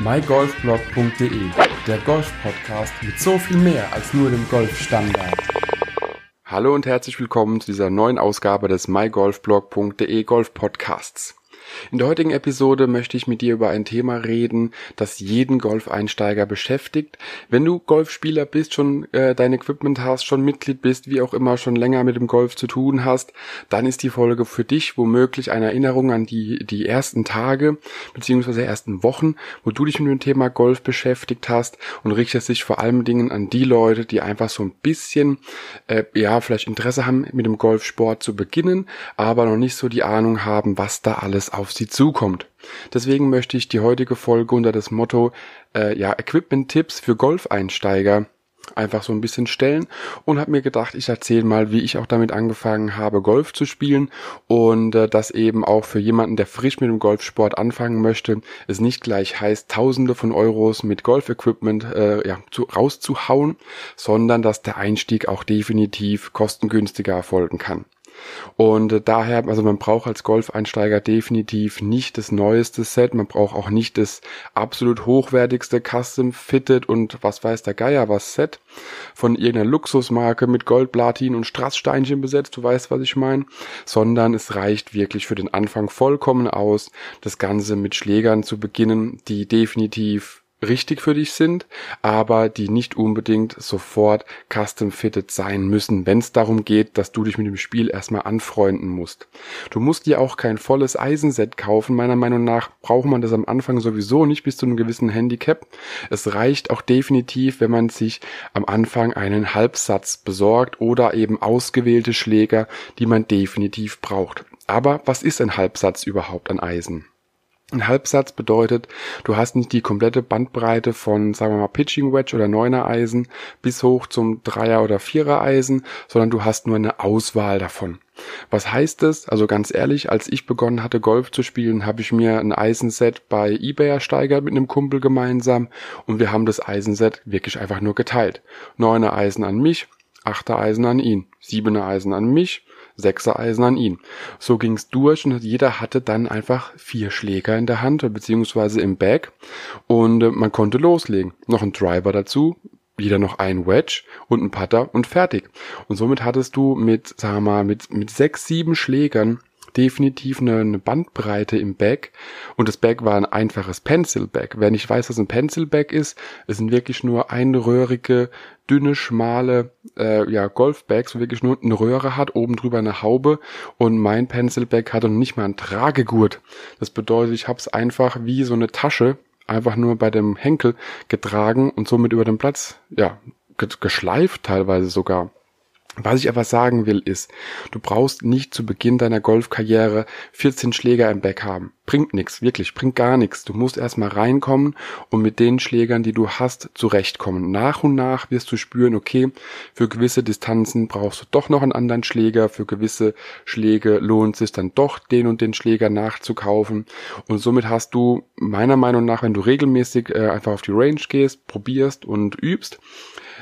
mygolfblog.de, der Golf-Podcast mit so viel mehr als nur dem Golfstandard. Hallo und herzlich willkommen zu dieser neuen Ausgabe des mygolfblog.de Golf Podcasts. In der heutigen Episode möchte ich mit dir über ein Thema reden, das jeden Golfeinsteiger beschäftigt. Wenn du Golfspieler bist, schon äh, dein Equipment hast, schon Mitglied bist, wie auch immer, schon länger mit dem Golf zu tun hast, dann ist die Folge für dich womöglich eine Erinnerung an die, die ersten Tage beziehungsweise ersten Wochen, wo du dich mit dem Thema Golf beschäftigt hast und richtest sich vor allen Dingen an die Leute, die einfach so ein bisschen, äh, ja, vielleicht Interesse haben, mit dem Golfsport zu beginnen, aber noch nicht so die Ahnung haben, was da alles auf sie zukommt. Deswegen möchte ich die heutige Folge unter das Motto äh, ja, Equipment-Tipps für Golfeinsteiger einfach so ein bisschen stellen und habe mir gedacht, ich erzähle mal, wie ich auch damit angefangen habe, Golf zu spielen und äh, das eben auch für jemanden, der frisch mit dem Golfsport anfangen möchte, es nicht gleich heißt, Tausende von Euros mit Golfequipment äh, ja, zu, rauszuhauen, sondern dass der Einstieg auch definitiv kostengünstiger erfolgen kann. Und äh, daher, also man braucht als Golfeinsteiger definitiv nicht das neueste Set, man braucht auch nicht das absolut hochwertigste Custom Fitted und was weiß der Geier was Set von irgendeiner Luxusmarke mit Gold, Platin und Strasssteinchen besetzt, du weißt, was ich meine, sondern es reicht wirklich für den Anfang vollkommen aus, das Ganze mit Schlägern zu beginnen, die definitiv richtig für dich sind, aber die nicht unbedingt sofort custom fitted sein müssen, wenn es darum geht, dass du dich mit dem Spiel erstmal anfreunden musst. Du musst dir auch kein volles Eisenset kaufen. Meiner Meinung nach braucht man das am Anfang sowieso nicht bis zu einem gewissen Handicap. Es reicht auch definitiv, wenn man sich am Anfang einen Halbsatz besorgt oder eben ausgewählte Schläger, die man definitiv braucht. Aber was ist ein Halbsatz überhaupt an Eisen? Ein Halbsatz bedeutet, du hast nicht die komplette Bandbreite von, sagen wir mal, Pitching Wedge oder Neuner Eisen bis hoch zum Dreier oder Vierer Eisen, sondern du hast nur eine Auswahl davon. Was heißt das? Also ganz ehrlich, als ich begonnen hatte, Golf zu spielen, habe ich mir ein Eisenset bei eBay ersteigert mit einem Kumpel gemeinsam und wir haben das Eisenset wirklich einfach nur geteilt. Neuner Eisen an mich, achter Eisen an ihn, siebener Eisen an mich, sechser Eisen an ihn. So ging's durch und jeder hatte dann einfach vier Schläger in der Hand, beziehungsweise im Bag und äh, man konnte loslegen. Noch ein Driver dazu, wieder noch ein Wedge und ein Putter und fertig. Und somit hattest du mit, wir mal, mit, mit sechs, sieben Schlägern definitiv eine, Bandbreite im Bag und das Bag war ein einfaches Pencil Bag. Wer nicht weiß, was ein Pencil Bag ist, es sind wirklich nur einröhrige, dünne, schmale äh, ja, Golfbags, wo wirklich nur eine Röhre hat, oben drüber eine Haube und mein Pencil Bag hatte noch nicht mal einen Tragegurt. Das bedeutet, ich habe es einfach wie so eine Tasche einfach nur bei dem Henkel getragen und somit über den Platz ja geschleift teilweise sogar. Was ich aber sagen will ist, du brauchst nicht zu Beginn deiner Golfkarriere 14 Schläger im Back haben. Bringt nichts, wirklich, bringt gar nichts. Du musst erstmal reinkommen und mit den Schlägern, die du hast, zurechtkommen. Nach und nach wirst du spüren, okay, für gewisse Distanzen brauchst du doch noch einen anderen Schläger, für gewisse Schläge lohnt es sich dann doch, den und den Schläger nachzukaufen. Und somit hast du meiner Meinung nach, wenn du regelmäßig äh, einfach auf die Range gehst, probierst und übst,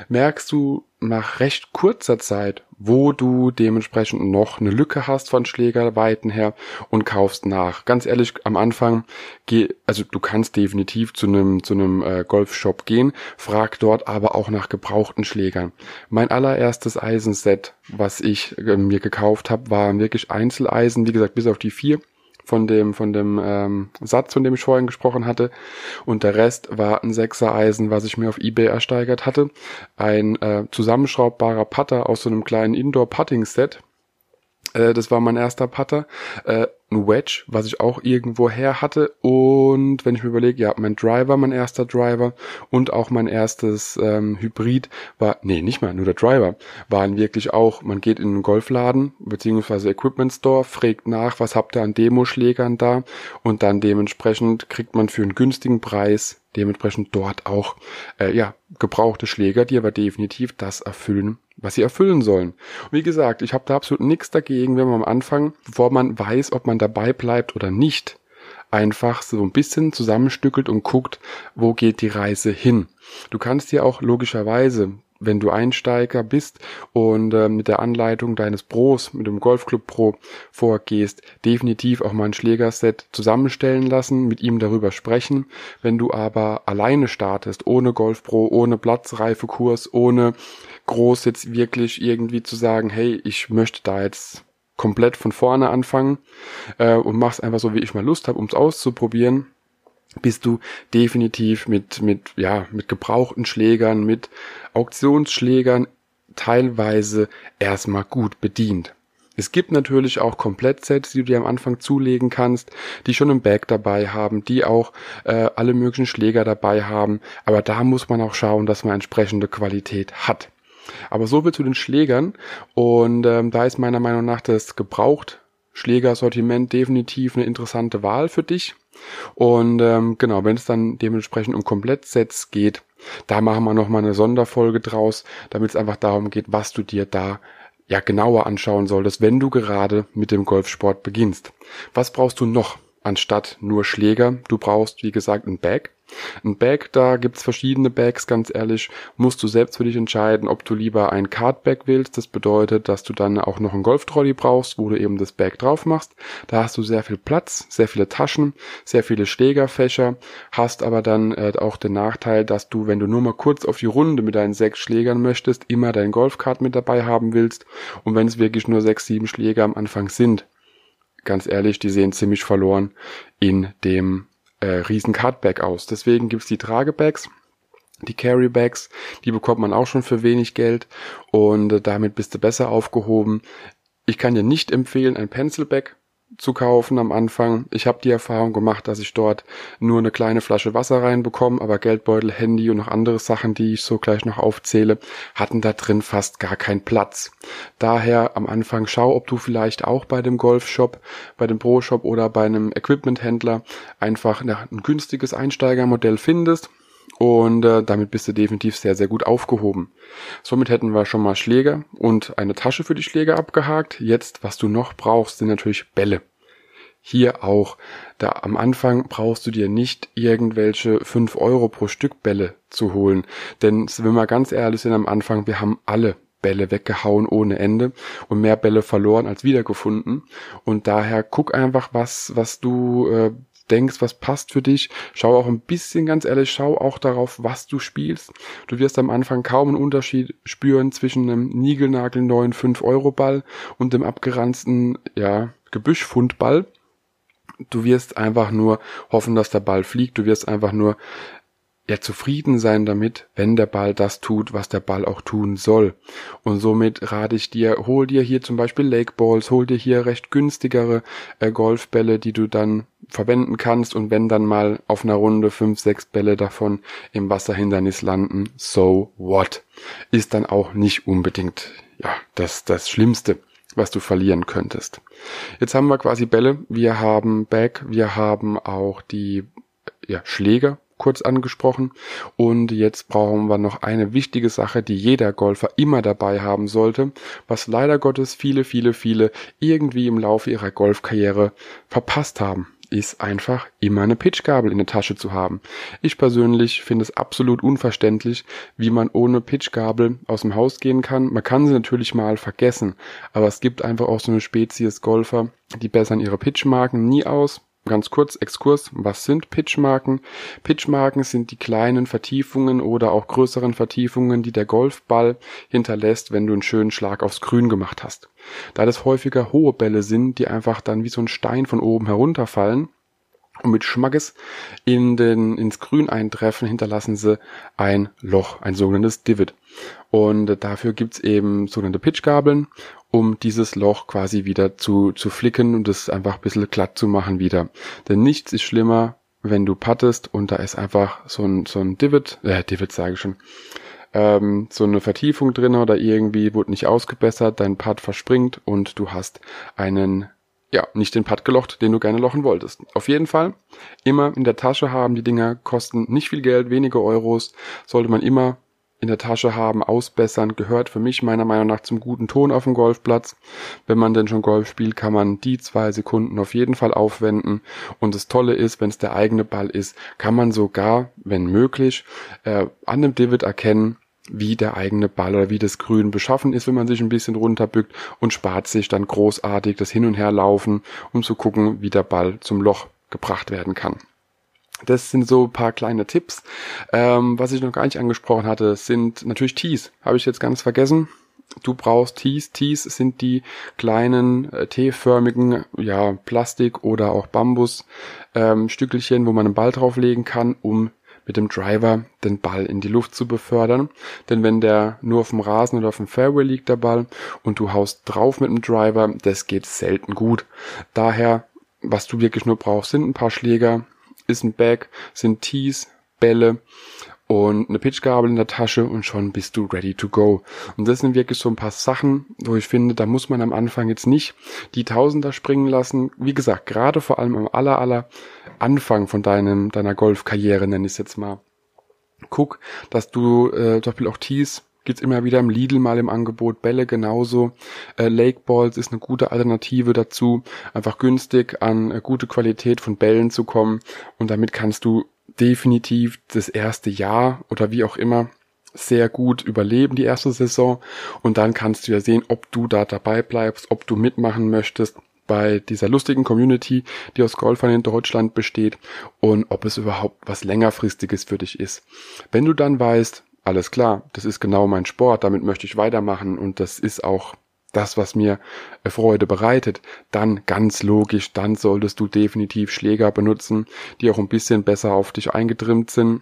merkst du nach recht kurzer Zeit, wo du dementsprechend noch eine Lücke hast von Schlägerweiten her und kaufst nach. Ganz ehrlich, am Anfang geh, also du kannst definitiv zu einem zu einem äh, Golfshop gehen, frag dort aber auch nach gebrauchten Schlägern. Mein allererstes Eisenset, was ich äh, mir gekauft habe, war wirklich Einzeleisen, wie gesagt, bis auf die vier von dem, von dem ähm, Satz, von dem ich vorhin gesprochen hatte. Und der Rest war ein Sechser-Eisen, was ich mir auf Ebay ersteigert hatte. Ein äh, zusammenschraubbarer Putter aus so einem kleinen Indoor-Putting-Set. Äh, das war mein erster Putter. Äh, ein Wedge, was ich auch irgendwo her hatte. Und wenn ich mir überlege, ja, mein Driver, mein erster Driver und auch mein erstes ähm, Hybrid war, nee, nicht mal, nur der Driver, waren wirklich auch, man geht in einen Golfladen beziehungsweise Equipment Store, fragt nach, was habt ihr an Demoschlägern da und dann dementsprechend kriegt man für einen günstigen Preis dementsprechend dort auch äh, ja gebrauchte Schläger, die aber definitiv das erfüllen, was sie erfüllen sollen. Und wie gesagt, ich habe da absolut nichts dagegen, wenn man am Anfang, bevor man weiß, ob man dabei bleibt oder nicht, einfach so ein bisschen zusammenstückelt und guckt, wo geht die Reise hin. Du kannst dir auch logischerweise wenn du Einsteiger bist und äh, mit der Anleitung deines Pros, mit dem Golfclub Pro vorgehst, definitiv auch mal ein Schlägerset zusammenstellen lassen, mit ihm darüber sprechen. Wenn du aber alleine startest, ohne Golf Pro, ohne Platzreifekurs, ohne groß jetzt wirklich irgendwie zu sagen, hey, ich möchte da jetzt komplett von vorne anfangen äh, und mach's einfach so, wie ich mal Lust habe, ums auszuprobieren, bist du definitiv mit, mit, ja, mit gebrauchten Schlägern, mit Auktionsschlägern teilweise erstmal gut bedient. Es gibt natürlich auch Komplettsets, die du dir am Anfang zulegen kannst, die schon ein Bag dabei haben, die auch äh, alle möglichen Schläger dabei haben, aber da muss man auch schauen, dass man entsprechende Qualität hat. Aber so viel zu den Schlägern und ähm, da ist meiner Meinung nach das gebraucht Schlägersortiment definitiv eine interessante Wahl für dich. Und ähm, genau, wenn es dann dementsprechend um Komplettsets geht, da machen wir nochmal eine Sonderfolge draus, damit es einfach darum geht, was du dir da ja genauer anschauen solltest, wenn du gerade mit dem Golfsport beginnst. Was brauchst du noch anstatt nur Schläger? Du brauchst, wie gesagt, ein Bag. Ein Bag, da gibt's verschiedene Bags, ganz ehrlich, musst du selbst für dich entscheiden, ob du lieber ein Cardbag willst. Das bedeutet, dass du dann auch noch einen Golftrolley brauchst, wo du eben das Bag drauf machst. Da hast du sehr viel Platz, sehr viele Taschen, sehr viele Schlägerfächer, hast aber dann äh, auch den Nachteil, dass du, wenn du nur mal kurz auf die Runde mit deinen sechs Schlägern möchtest, immer dein Golfkart mit dabei haben willst. Und wenn es wirklich nur sechs, sieben Schläger am Anfang sind, ganz ehrlich, die sehen ziemlich verloren in dem äh, riesen Cardbag aus. Deswegen gibt's die Tragebags. Die Carrybags, die bekommt man auch schon für wenig Geld und äh, damit bist du besser aufgehoben. Ich kann dir nicht empfehlen, ein Pencilbag zu kaufen am Anfang. Ich habe die Erfahrung gemacht, dass ich dort nur eine kleine Flasche Wasser reinbekomme, aber Geldbeutel, Handy und noch andere Sachen, die ich so gleich noch aufzähle, hatten da drin fast gar keinen Platz. Daher am Anfang schau, ob du vielleicht auch bei dem Golfshop, bei dem Pro-Shop oder bei einem Equipment-Händler einfach ein günstiges Einsteigermodell findest und äh, damit bist du definitiv sehr, sehr gut aufgehoben. Somit hätten wir schon mal Schläger und eine Tasche für die Schläger abgehakt. Jetzt, was du noch brauchst, sind natürlich Bälle. Hier auch, da am Anfang brauchst du dir nicht irgendwelche fünf Euro pro Stück Bälle zu holen. Denn wenn wir ganz ehrlich sind am Anfang, wir haben alle Bälle weggehauen ohne Ende und mehr Bälle verloren als wiedergefunden. Und daher guck einfach, was, was du äh, denkst, was passt für dich. Schau auch ein bisschen, ganz ehrlich, schau auch darauf, was du spielst. Du wirst am Anfang kaum einen Unterschied spüren zwischen einem niegelnagelneuen 5-Euro-Ball und dem abgeranzten, ja, Gebüschfundball. Du wirst einfach nur hoffen, dass der Ball fliegt. Du wirst einfach nur ja zufrieden sein damit, wenn der Ball das tut, was der Ball auch tun soll. Und somit rate ich dir, hol dir hier zum Beispiel Lake Balls, hol dir hier recht günstigere äh, Golfbälle, die du dann verwenden kannst und wenn dann mal auf einer Runde fünf, sechs Bälle davon im Wasserhindernis landen, so what? Ist dann auch nicht unbedingt, ja, das, das Schlimmste was du verlieren könntest. Jetzt haben wir quasi Bälle, wir haben Bag, wir haben auch die ja, Schläger, kurz angesprochen. Und jetzt brauchen wir noch eine wichtige Sache, die jeder Golfer immer dabei haben sollte, was leider Gottes viele, viele, viele irgendwie im Laufe ihrer Golfkarriere verpasst haben ist einfach immer eine Pitchgabel in der Tasche zu haben. Ich persönlich finde es absolut unverständlich, wie man ohne Pitchgabel aus dem Haus gehen kann. Man kann sie natürlich mal vergessen, aber es gibt einfach auch so eine Spezies Golfer, die bessern ihre Pitchmarken nie aus, Ganz kurz Exkurs, was sind Pitchmarken? Pitchmarken sind die kleinen Vertiefungen oder auch größeren Vertiefungen, die der Golfball hinterlässt, wenn du einen schönen Schlag aufs Grün gemacht hast. Da das häufiger hohe Bälle sind, die einfach dann wie so ein Stein von oben herunterfallen, und mit Schmackes in den, ins Grün eintreffen, hinterlassen sie ein Loch, ein sogenanntes Divot. Und dafür gibt's eben sogenannte Pitchgabeln, um dieses Loch quasi wieder zu, zu flicken und es einfach ein bisschen glatt zu machen wieder. Denn nichts ist schlimmer, wenn du pattest und da ist einfach so ein, so ein Divot, äh, Divot sage ich schon, ähm, so eine Vertiefung drin oder irgendwie wurde nicht ausgebessert, dein Putt verspringt und du hast einen ja, nicht den Putt gelocht, den du gerne lochen wolltest. Auf jeden Fall immer in der Tasche haben. Die Dinger kosten nicht viel Geld, wenige Euros. Sollte man immer in der Tasche haben, ausbessern, gehört für mich meiner Meinung nach zum guten Ton auf dem Golfplatz. Wenn man denn schon Golf spielt, kann man die zwei Sekunden auf jeden Fall aufwenden. Und das Tolle ist, wenn es der eigene Ball ist, kann man sogar, wenn möglich, äh, an dem Divot erkennen, wie der eigene Ball oder wie das Grün beschaffen ist, wenn man sich ein bisschen runterbückt und spart sich dann großartig das Hin- und Herlaufen, um zu gucken, wie der Ball zum Loch gebracht werden kann. Das sind so ein paar kleine Tipps. Ähm, was ich noch gar nicht angesprochen hatte, sind natürlich Tees. Habe ich jetzt ganz vergessen. Du brauchst Tees. Tees sind die kleinen äh, T-förmigen, ja, Plastik oder auch Bambus ähm, Stückelchen, wo man einen Ball drauflegen kann, um mit dem Driver den Ball in die Luft zu befördern. Denn wenn der nur auf dem Rasen oder auf dem Fairway liegt, der Ball, und du haust drauf mit dem Driver, das geht selten gut. Daher, was du wirklich nur brauchst, sind ein paar Schläger, ist ein Bag, sind Tees, Bälle und eine Pitchgabel in der Tasche und schon bist du ready to go. Und das sind wirklich so ein paar Sachen, wo ich finde, da muss man am Anfang jetzt nicht die Tausender springen lassen. Wie gesagt, gerade vor allem am aller, aller Anfang von deinem, deiner Golfkarriere, nenne ich es jetzt mal. Guck, dass du äh, zum Beispiel auch Tees gibt's immer wieder im Lidl mal im Angebot, Bälle genauso. Äh, Lake Balls ist eine gute Alternative dazu, einfach günstig an äh, gute Qualität von Bällen zu kommen und damit kannst du definitiv das erste Jahr oder wie auch immer sehr gut überleben, die erste Saison. Und dann kannst du ja sehen, ob du da dabei bleibst, ob du mitmachen möchtest bei dieser lustigen Community, die aus Golfern in Deutschland besteht und ob es überhaupt was längerfristiges für dich ist. Wenn du dann weißt, alles klar, das ist genau mein Sport, damit möchte ich weitermachen und das ist auch das, was mir Freude bereitet, dann ganz logisch, dann solltest du definitiv Schläger benutzen, die auch ein bisschen besser auf dich eingetrimmt sind.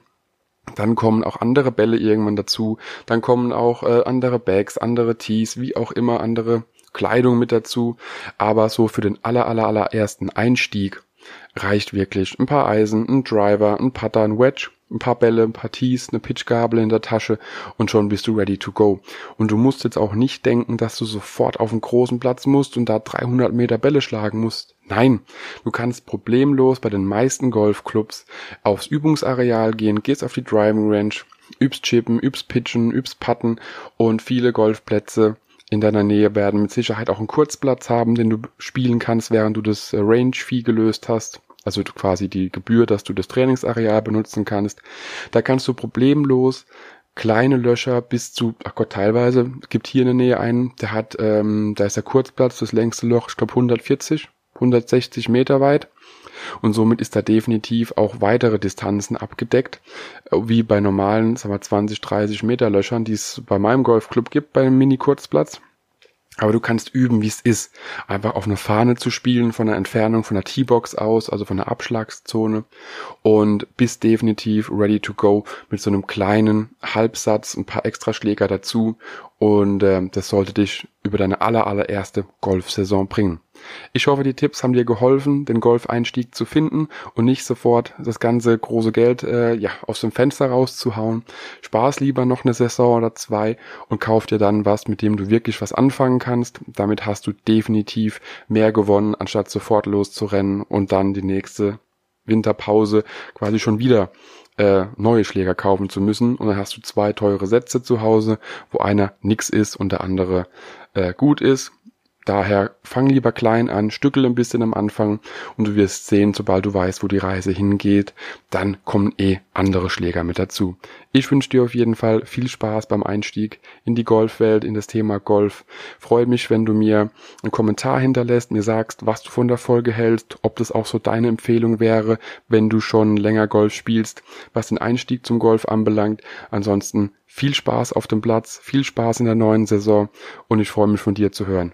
Dann kommen auch andere Bälle irgendwann dazu, dann kommen auch äh, andere Bags, andere Tees, wie auch immer, andere Kleidung mit dazu. Aber so für den aller, aller, allerersten Einstieg reicht wirklich ein paar Eisen, ein Driver, ein Putter, ein Wedge ein paar Bälle, ein paar Tees, eine Pitchgabel in der Tasche und schon bist du ready to go. Und du musst jetzt auch nicht denken, dass du sofort auf einen großen Platz musst und da 300 Meter Bälle schlagen musst. Nein, du kannst problemlos bei den meisten Golfclubs aufs Übungsareal gehen, gehst auf die Driving Range, übst Chippen, übst Pitchen, übst Putten und viele Golfplätze in deiner Nähe werden mit Sicherheit auch einen Kurzplatz haben, den du spielen kannst, während du das äh, Range-Fee gelöst hast also quasi die Gebühr, dass du das Trainingsareal benutzen kannst. Da kannst du problemlos kleine Löcher bis zu, ach Gott, teilweise, gibt hier in der Nähe einen, der hat, ähm, da ist der Kurzplatz, das längste Loch, ich glaube 140, 160 Meter weit. Und somit ist da definitiv auch weitere Distanzen abgedeckt, wie bei normalen, sagen wir 20, 30 Meter Löchern, die es bei meinem Golfclub gibt, bei einem Mini-Kurzplatz. Aber du kannst üben, wie es ist, einfach auf eine Fahne zu spielen von der Entfernung von der T-Box aus, also von der Abschlagszone und bist definitiv ready to go mit so einem kleinen Halbsatz, ein paar Extraschläger dazu und äh, das sollte dich über deine aller allererste Golfsaison bringen. Ich hoffe, die Tipps haben dir geholfen, den Golfeinstieg zu finden und nicht sofort das ganze große Geld äh, ja aus dem Fenster rauszuhauen. Spaß lieber noch eine Saison oder zwei und kauf dir dann was, mit dem du wirklich was anfangen kannst. Damit hast du definitiv mehr gewonnen, anstatt sofort loszurennen und dann die nächste Winterpause quasi schon wieder äh, neue Schläger kaufen zu müssen und dann hast du zwei teure Sätze zu Hause, wo einer nix ist und der andere äh, gut ist. Daher fang lieber klein an, stückel ein bisschen am Anfang und du wirst sehen, sobald du weißt, wo die Reise hingeht, dann kommen eh andere Schläger mit dazu. Ich wünsche dir auf jeden Fall viel Spaß beim Einstieg in die Golfwelt, in das Thema Golf. Freue mich, wenn du mir einen Kommentar hinterlässt, mir sagst, was du von der Folge hältst, ob das auch so deine Empfehlung wäre, wenn du schon länger Golf spielst, was den Einstieg zum Golf anbelangt. Ansonsten viel Spaß auf dem Platz, viel Spaß in der neuen Saison und ich freue mich von dir zu hören.